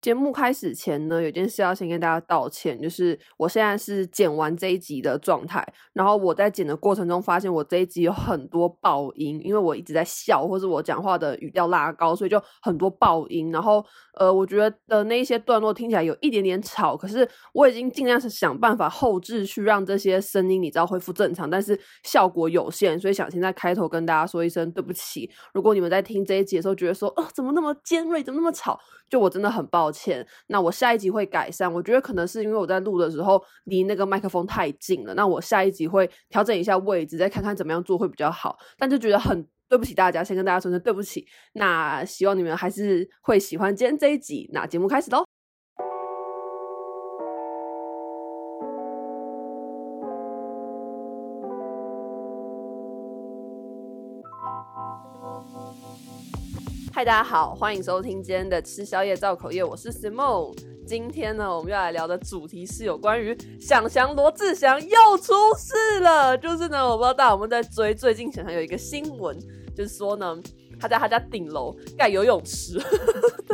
节目开始前呢，有件事要先跟大家道歉，就是我现在是剪完这一集的状态，然后我在剪的过程中发现我这一集有很多爆音，因为我一直在笑，或是我讲话的语调拉高，所以就很多爆音。然后呃，我觉得那一些段落听起来有一点点吵，可是我已经尽量是想办法后置去让这些声音你知道恢复正常，但是效果有限，所以想先在开头跟大家说一声对不起。如果你们在听这一集的时候觉得说，哦，怎么那么尖锐，怎么那么吵，就我真的很抱歉。抱歉，那我下一集会改善。我觉得可能是因为我在录的时候离那个麦克风太近了。那我下一集会调整一下位置，再看看怎么样做会比较好。但就觉得很对不起大家，先跟大家说声对不起。那希望你们还是会喜欢今天这一集。那节目开始喽。大家好，欢迎收听今天的吃宵夜造口业，我是 Simone。今天呢，我们要来聊的主题是有关于想翔罗志祥又出事了。就是呢，我不知道大家有没有在追，最近想翔有一个新闻，就是说呢，他在他家顶楼盖游泳池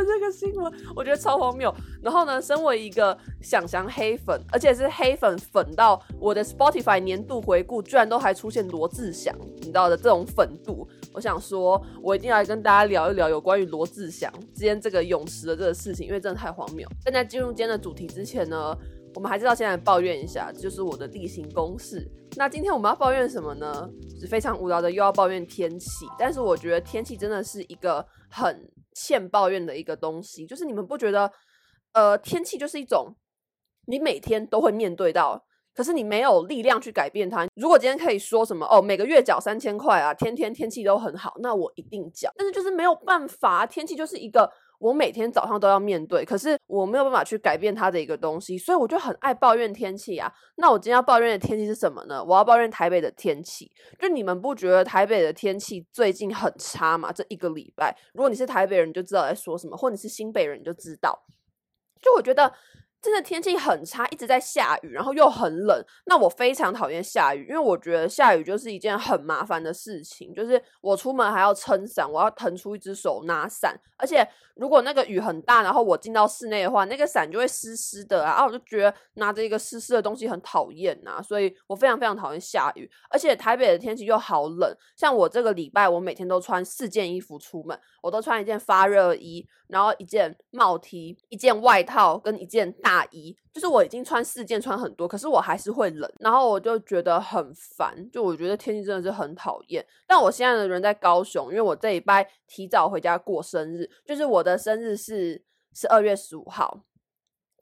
这个新闻，我觉得超荒谬。然后呢，身为一个祥祥黑粉，而且是黑粉粉到我的 Spotify 年度回顾，居然都还出现罗志祥，你知道的这种粉度。我想说，我一定要来跟大家聊一聊有关于罗志祥之间这个泳池的这个事情，因为真的太荒谬。但在进入今天的主题之前呢，我们还是要先来抱怨一下，就是我的例行公事。那今天我们要抱怨什么呢？是非常无聊的，又要抱怨天气。但是我觉得天气真的是一个很欠抱怨的一个东西，就是你们不觉得，呃，天气就是一种你每天都会面对到。可是你没有力量去改变它。如果今天可以说什么哦，每个月缴三千块啊，天天天气都很好，那我一定缴。但是就是没有办法，天气就是一个我每天早上都要面对，可是我没有办法去改变它的一个东西，所以我就很爱抱怨天气啊。那我今天要抱怨的天气是什么呢？我要抱怨台北的天气。就你们不觉得台北的天气最近很差吗？这一个礼拜，如果你是台北人，你就知道在说什么；或你是新北人，你就知道。就我觉得。真的天气很差，一直在下雨，然后又很冷。那我非常讨厌下雨，因为我觉得下雨就是一件很麻烦的事情。就是我出门还要撑伞，我要腾出一只手拿伞，而且如果那个雨很大，然后我进到室内的话，那个伞就会湿湿的啊，啊，我就觉得拿着一个湿湿的东西很讨厌呐，所以我非常非常讨厌下雨。而且台北的天气又好冷，像我这个礼拜，我每天都穿四件衣服出门，我都穿一件发热衣，然后一件帽 T，一件外套跟一件。大衣就是我已经穿四件，穿很多，可是我还是会冷，然后我就觉得很烦，就我觉得天气真的是很讨厌。但我现在的人在高雄，因为我这礼拜提早回家过生日，就是我的生日是十二月十五号，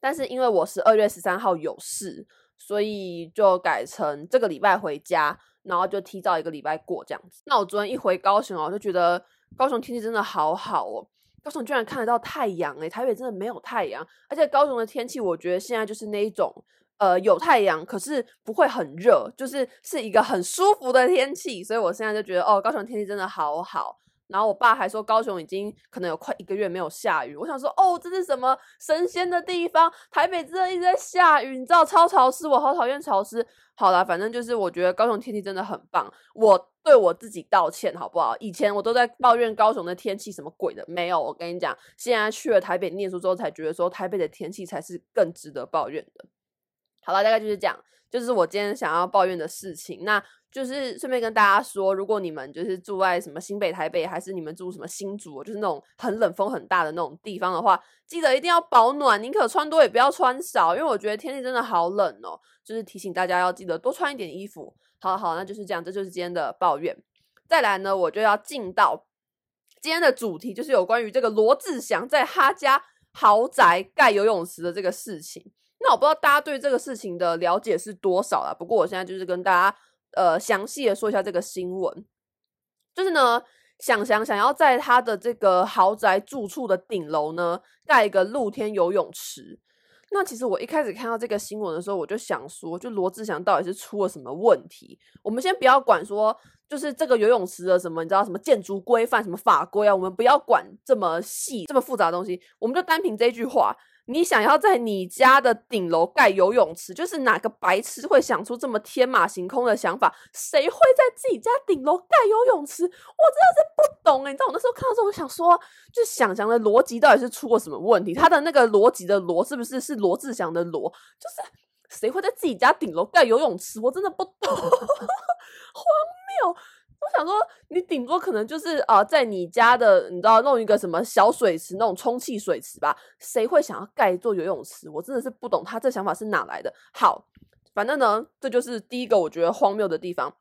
但是因为我十二月十三号有事，所以就改成这个礼拜回家，然后就提早一个礼拜过这样子。那我昨天一回高雄哦，就觉得高雄天气真的好好哦。高雄居然看得到太阳诶，台北真的没有太阳，而且高雄的天气，我觉得现在就是那一种，呃，有太阳，可是不会很热，就是是一个很舒服的天气，所以我现在就觉得，哦，高雄天气真的好好。然后我爸还说，高雄已经可能有快一个月没有下雨，我想说，哦，这是什么神仙的地方？台北真的一直在下雨，你知道超潮湿，我好讨厌潮湿。好啦，反正就是我觉得高雄天气真的很棒，我。对我自己道歉好不好？以前我都在抱怨高雄的天气什么鬼的，没有。我跟你讲，现在去了台北念书之后，才觉得说台北的天气才是更值得抱怨的。好了，大概就是这样，就是我今天想要抱怨的事情。那就是顺便跟大家说，如果你们就是住在什么新北、台北，还是你们住什么新竹，就是那种很冷、风很大的那种地方的话，记得一定要保暖，宁可穿多也不要穿少，因为我觉得天气真的好冷哦。就是提醒大家要记得多穿一点衣服。好好，那就是这样，这就是今天的抱怨。再来呢，我就要进到今天的主题，就是有关于这个罗志祥在他家豪宅盖游泳池的这个事情。那我不知道大家对这个事情的了解是多少啦，不过我现在就是跟大家呃详细的说一下这个新闻。就是呢，想想想要在他的这个豪宅住处的顶楼呢盖一个露天游泳池。那其实我一开始看到这个新闻的时候，我就想说，就罗志祥到底是出了什么问题？我们先不要管说，就是这个游泳池的什么，你知道什么建筑规范、什么法规啊？我们不要管这么细、这么复杂的东西，我们就单凭这句话，你想要在你家的顶楼盖游泳池，就是哪个白痴会想出这么天马行空的想法？谁会在自己家顶楼盖游泳池？我真的是不懂哎！你知道我那时候看到之后，我想说，就想想的逻辑到底是出过什么问题？他的那个逻辑的逻是不是是罗志祥的罗？就是谁会在自己家顶楼盖游泳池？我真的不懂，荒谬。想说，你顶多可能就是啊、在你家的，你知道弄一个什么小水池，那种充气水池吧？谁会想要盖一座游泳池？我真的是不懂他这想法是哪来的。好，反正呢，这就是第一个我觉得荒谬的地方。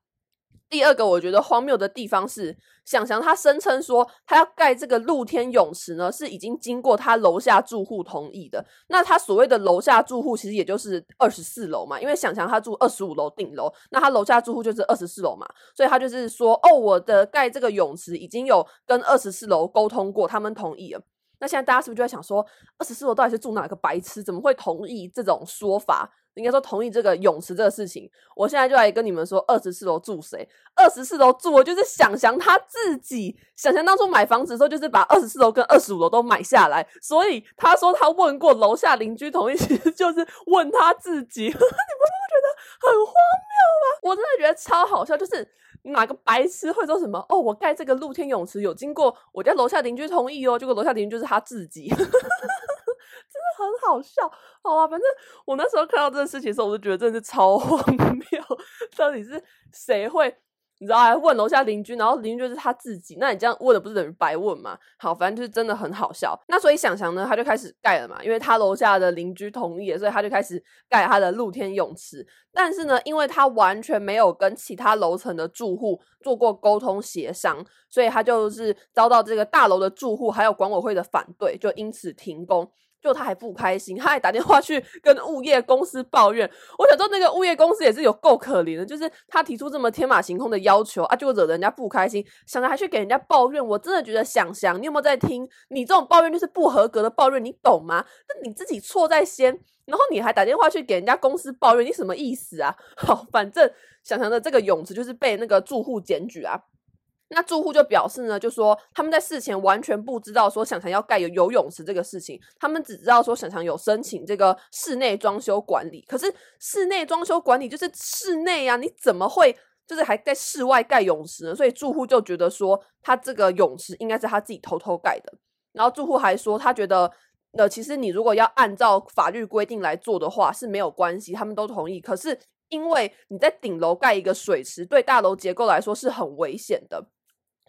第二个我觉得荒谬的地方是，想想他声称说他要盖这个露天泳池呢，是已经经过他楼下住户同意的。那他所谓的楼下住户其实也就是二十四楼嘛，因为想想他住二十五楼顶楼，那他楼下住户就是二十四楼嘛，所以他就是说，哦，我的盖这个泳池已经有跟二十四楼沟通过，他们同意了。那现在大家是不是就在想说，二十四楼到底是住哪个白痴？怎么会同意这种说法？应该说同意这个泳池这个事情。我现在就来跟你们说，二十四楼住谁？二十四楼住我就是想想他自己。想想当初买房子的时候，就是把二十四楼跟二十五楼都买下来。所以他说他问过楼下邻居同意，其实就是问他自己。你们不觉得很荒谬吗？我真的觉得超好笑，就是。哪个白痴会说什么？哦，我盖这个露天泳池有经过我家楼下邻居同意哦，结果楼下邻居就是他自己，很好笑。好啊，反正我那时候看到这个事情的时候，我就觉得真的是超 荒谬，到底是谁会？你知道还问楼下邻居，然后邻居就是他自己，那你这样问的不是等于白问吗？好，反正就是真的很好笑。那所以想想呢，他就开始盖了嘛，因为他楼下的邻居同意了，所以他就开始盖他的露天泳池。但是呢，因为他完全没有跟其他楼层的住户做过沟通协商，所以他就是遭到这个大楼的住户还有管委会的反对，就因此停工。就他还不开心，他还打电话去跟物业公司抱怨。我想说，那个物业公司也是有够可怜的，就是他提出这么天马行空的要求啊，就惹人家不开心，想着还去给人家抱怨。我真的觉得想想，你有没有在听？你这种抱怨就是不合格的抱怨，你懂吗？那你自己错在先，然后你还打电话去给人家公司抱怨，你什么意思啊？好，反正想想的这个泳池就是被那个住户检举啊。那住户就表示呢，就说他们在事前完全不知道说想想要盖有游泳池这个事情，他们只知道说想想有申请这个室内装修管理，可是室内装修管理就是室内啊，你怎么会就是还在室外盖泳池呢？所以住户就觉得说他这个泳池应该是他自己偷偷盖的，然后住户还说他觉得，呃，其实你如果要按照法律规定来做的话是没有关系，他们都同意，可是因为你在顶楼盖一个水池，对大楼结构来说是很危险的。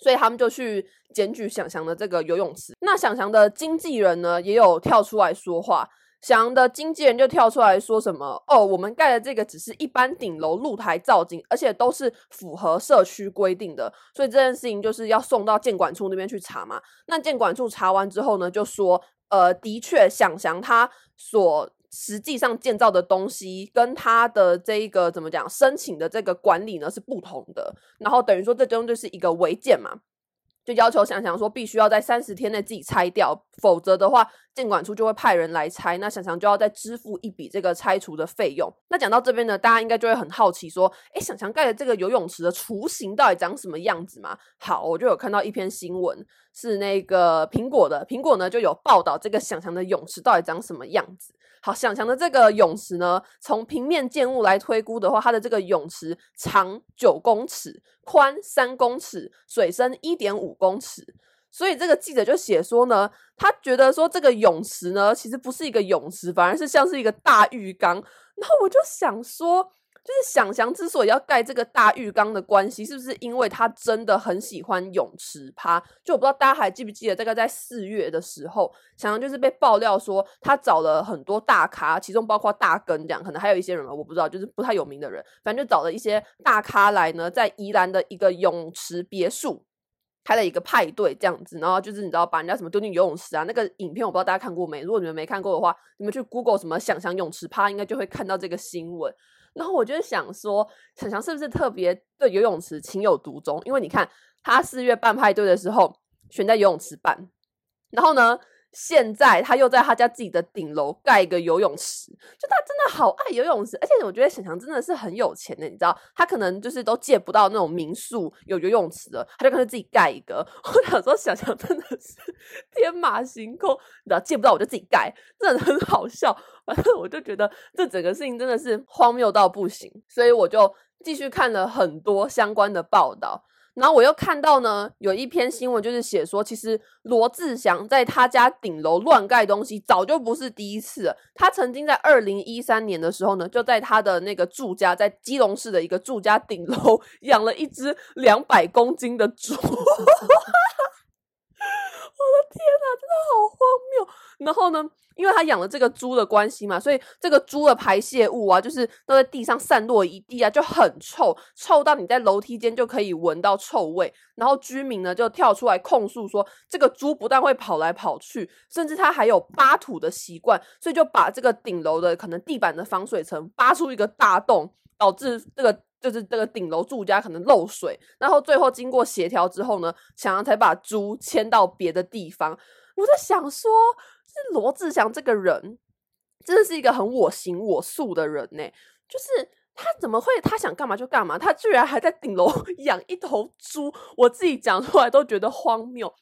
所以他们就去检举想翔的这个游泳池。那想翔的经纪人呢，也有跳出来说话。想翔的经纪人就跳出来说什么：“哦，我们盖的这个只是一般顶楼露台造景，而且都是符合社区规定的。所以这件事情就是要送到建管处那边去查嘛。那建管处查完之后呢，就说：呃，的确，想翔他所。”实际上建造的东西跟他的这一个怎么讲，申请的这个管理呢是不同的，然后等于说这中就是一个违建嘛，就要求想想说必须要在三十天内自己拆掉，否则的话建管处就会派人来拆，那想想就要再支付一笔这个拆除的费用。那讲到这边呢，大家应该就会很好奇说，诶，想想盖的这个游泳池的雏形到底长什么样子嘛？好，我就有看到一篇新闻，是那个苹果的，苹果呢就有报道这个想象的泳池到底长什么样子。好，想象的这个泳池呢，从平面建物来推估的话，它的这个泳池长九公尺，宽三公尺，水深一点五公尺。所以这个记者就写说呢，他觉得说这个泳池呢，其实不是一个泳池，反而是像是一个大浴缸。然后我就想说。就是想翔之所以要盖这个大浴缸的关系，是不是因为他真的很喜欢泳池趴？就我不知道大家还记不记得，大概在四月的时候，想翔就是被爆料说他找了很多大咖，其中包括大根这样，可能还有一些人我不知道，就是不太有名的人，反正就找了一些大咖来呢，在宜兰的一个泳池别墅开了一个派对这样子，然后就是你知道把人家什么丢进游泳池啊，那个影片我不知道大家看过没？如果你们没看过的话，你们去 Google 什么想翔泳池趴，应该就会看到这个新闻。然后我就想说，想翔是不是特别对游泳池情有独钟？因为你看他四月办派对的时候选在游泳池办，然后呢，现在他又在他家自己的顶楼盖一个游泳池，就他真的好爱游泳池，而且我觉得想想真的是很有钱的，你知道，他可能就是都借不到那种民宿有游泳池的，他就干脆自己盖一个。我想说，想想真的是天马行空，你知道，借不到我就自己盖，真的很好笑。反正我就觉得这整个事情真的是荒谬到不行，所以我就继续看了很多相关的报道。然后我又看到呢，有一篇新闻就是写说，其实罗志祥在他家顶楼乱盖东西，早就不是第一次了。他曾经在二零一三年的时候呢，就在他的那个住家，在基隆市的一个住家顶楼 养了一只两百公斤的猪。天呐，真的好荒谬！然后呢，因为他养了这个猪的关系嘛，所以这个猪的排泄物啊，就是都在地上散落一地啊，就很臭，臭到你在楼梯间就可以闻到臭味。然后居民呢就跳出来控诉说，这个猪不但会跑来跑去，甚至它还有扒土的习惯，所以就把这个顶楼的可能地板的防水层扒出一个大洞，导致这个。就是这个顶楼住家可能漏水，然后最后经过协调之后呢，想要才把猪迁到别的地方。我在想说，是罗志祥这个人真的是一个很我行我素的人呢。就是他怎么会他想干嘛就干嘛？他居然还在顶楼 养一头猪，我自己讲出来都觉得荒谬。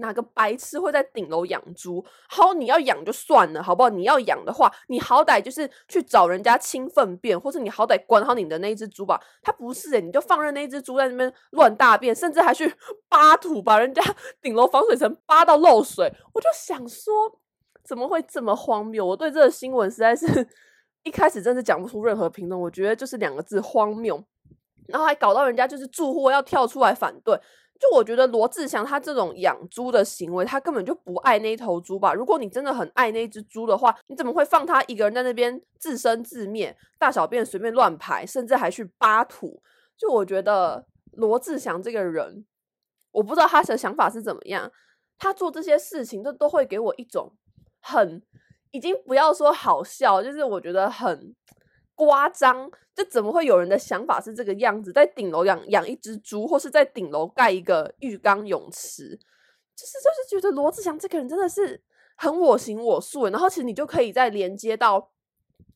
哪个白痴会在顶楼养猪？好，你要养就算了，好不好？你要养的话，你好歹就是去找人家清粪便，或者你好歹管好你的那只猪吧。他不是诶，你就放任那只猪在那边乱大便，甚至还去 扒土，把人家 顶楼防水层扒到漏水。我就想说，怎么会这么荒谬？我对这个新闻实在是 一开始真是讲不出任何评论。我觉得就是两个字：荒谬。然后还搞到人家就是住户要跳出来反对。就我觉得罗志祥他这种养猪的行为，他根本就不爱那头猪吧？如果你真的很爱那只猪的话，你怎么会放他一个人在那边自生自灭，大小便随便乱排，甚至还去扒土？就我觉得罗志祥这个人，我不知道他的想法是怎么样，他做这些事情，都都会给我一种很，已经不要说好笑，就是我觉得很。夸张，这怎么会有人的想法是这个样子？在顶楼养养一只猪，或是在顶楼盖一个浴缸泳池，就是就是觉得罗志祥这个人真的是很我行我素。然后其实你就可以再连接到。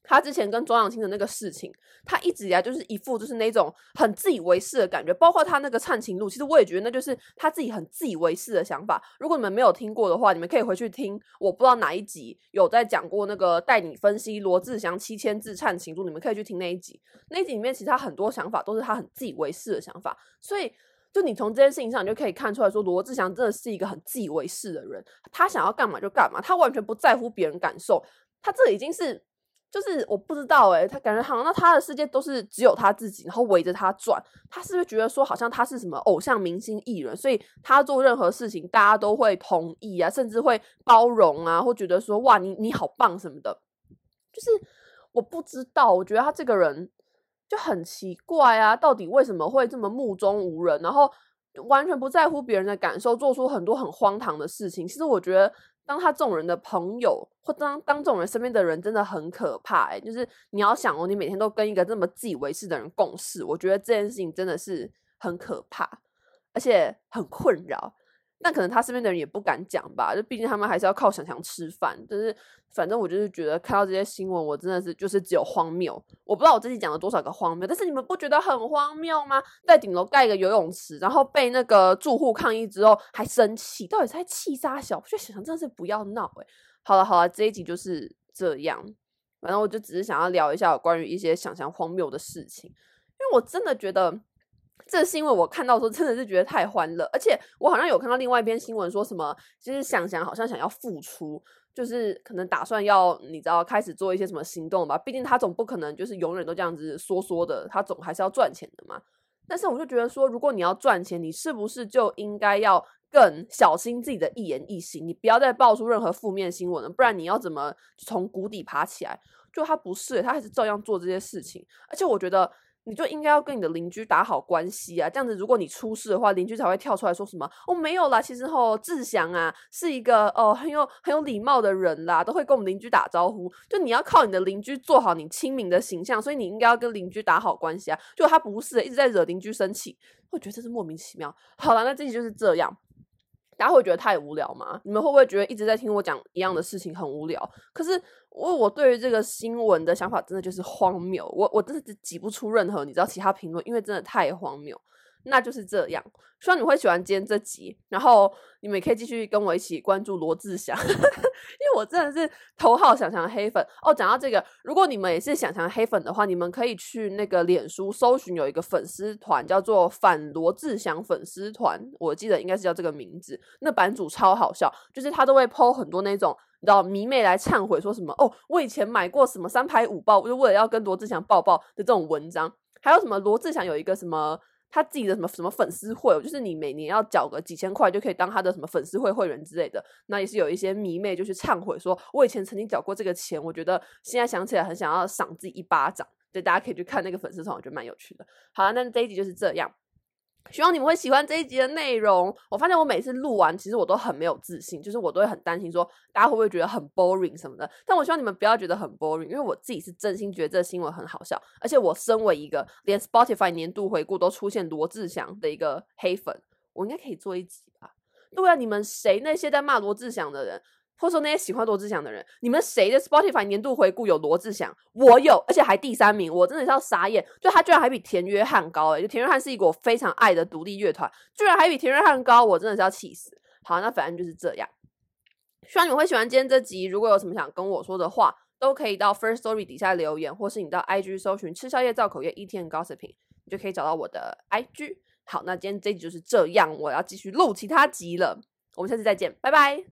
他之前跟庄阳青的那个事情，他一直以来就是一副就是那种很自以为是的感觉，包括他那个灿情录，其实我也觉得那就是他自己很自以为是的想法。如果你们没有听过的话，你们可以回去听，我不知道哪一集有在讲过那个带你分析罗志祥七千字灿情录，你们可以去听那一集。那一集里面其实他很多想法都是他很自以为是的想法，所以就你从这件事情上，你就可以看出来说，罗志祥真的是一个很自以为是的人，他想要干嘛就干嘛，他完全不在乎别人感受，他这已经是。就是我不知道诶，他感觉好像那他的世界都是只有他自己，然后围着他转。他是不是觉得说好像他是什么偶像明星艺人，所以他做任何事情大家都会同意啊，甚至会包容啊，或觉得说哇你你好棒什么的。就是我不知道，我觉得他这个人就很奇怪啊，到底为什么会这么目中无人，然后完全不在乎别人的感受，做出很多很荒唐的事情。其实我觉得。当他这种人的朋友，或当当这种人身边的人，真的很可怕欸。就是你要想哦，你每天都跟一个这么自以为是的人共事，我觉得这件事情真的是很可怕，而且很困扰。但可能他身边的人也不敢讲吧，就毕竟他们还是要靠想象吃饭。就是反正我就是觉得看到这些新闻，我真的是就是只有荒谬。我不知道我自己讲了多少个荒谬，但是你们不觉得很荒谬吗？在顶楼盖一个游泳池，然后被那个住户抗议之后还生气，到底是在气啥小？我就想想真的是不要闹哎。好了好了，这一集就是这样。反正我就只是想要聊一下关于一些想象荒谬的事情，因为我真的觉得。这是因为我看到时候真的是觉得太欢乐，而且我好像有看到另外一篇新闻，说什么其实想想好像想要复出，就是可能打算要你知道开始做一些什么行动吧。毕竟他总不可能就是永远都这样子说说的，他总还是要赚钱的嘛。但是我就觉得说，如果你要赚钱，你是不是就应该要更小心自己的一言一行？你不要再爆出任何负面新闻了，不然你要怎么从谷底爬起来？就他不是，他还是照样做这些事情，而且我觉得。你就应该要跟你的邻居打好关系啊，这样子如果你出事的话，邻居才会跳出来说什么哦，没有啦，其实吼志祥啊是一个哦很有很有礼貌的人啦，都会跟我们邻居打招呼。就你要靠你的邻居做好你亲民的形象，所以你应该要跟邻居打好关系啊。就他不是一直在惹邻居生气，我觉得这是莫名其妙。好了，那这期就是这样。大家会觉得太无聊吗？你们会不会觉得一直在听我讲一样的事情很无聊？可是我我对于这个新闻的想法真的就是荒谬，我我真的是挤不出任何你知道其他评论，因为真的太荒谬。那就是这样，希望你会喜欢今天这集，然后你们也可以继续跟我一起关注罗志祥，因为我真的是头号想翔黑粉哦。讲到这个，如果你们也是想翔黑粉的话，你们可以去那个脸书搜寻有一个粉丝团叫做“反罗志祥粉丝团”，我记得应该是叫这个名字。那版主超好笑，就是他都会 po 很多那种你知道迷妹来忏悔，说什么哦，我以前买过什么三排五抱，就为了要跟罗志祥抱抱的这种文章，还有什么罗志祥有一个什么。他自己的什么什么粉丝会，就是你每年要缴个几千块就可以当他的什么粉丝会会员之类的。那也是有一些迷妹就去忏悔说，我以前曾经缴过这个钱，我觉得现在想起来很想要赏自己一巴掌。对，大家可以去看那个粉丝团，我觉得蛮有趣的。好了，那这一集就是这样。希望你们会喜欢这一集的内容。我发现我每次录完，其实我都很没有自信，就是我都会很担心说大家会不会觉得很 boring 什么的。但我希望你们不要觉得很 boring，因为我自己是真心觉得这新闻很好笑。而且我身为一个连 Spotify 年度回顾都出现罗志祥的一个黑粉，我应该可以做一集吧？对啊，你们谁那些在骂罗志祥的人？或者说那些喜欢罗志祥的人，你们谁的 Spotify 年度回顾有罗志祥？我有，而且还第三名，我真的是要傻眼。就他居然还比田约翰高诶，就田约翰是一个我非常爱的独立乐团，居然还比田约翰高，我真的是要气死。好，那反正就是这样。希望你们会喜欢今天这集。如果有什么想跟我说的话，都可以到 First Story 底下留言，或是你到 IG 搜寻“吃宵夜造口业 Eating and Gossiping”，你就可以找到我的 IG。好，那今天这集就是这样，我要继续录其他集了。我们下次再见，拜拜。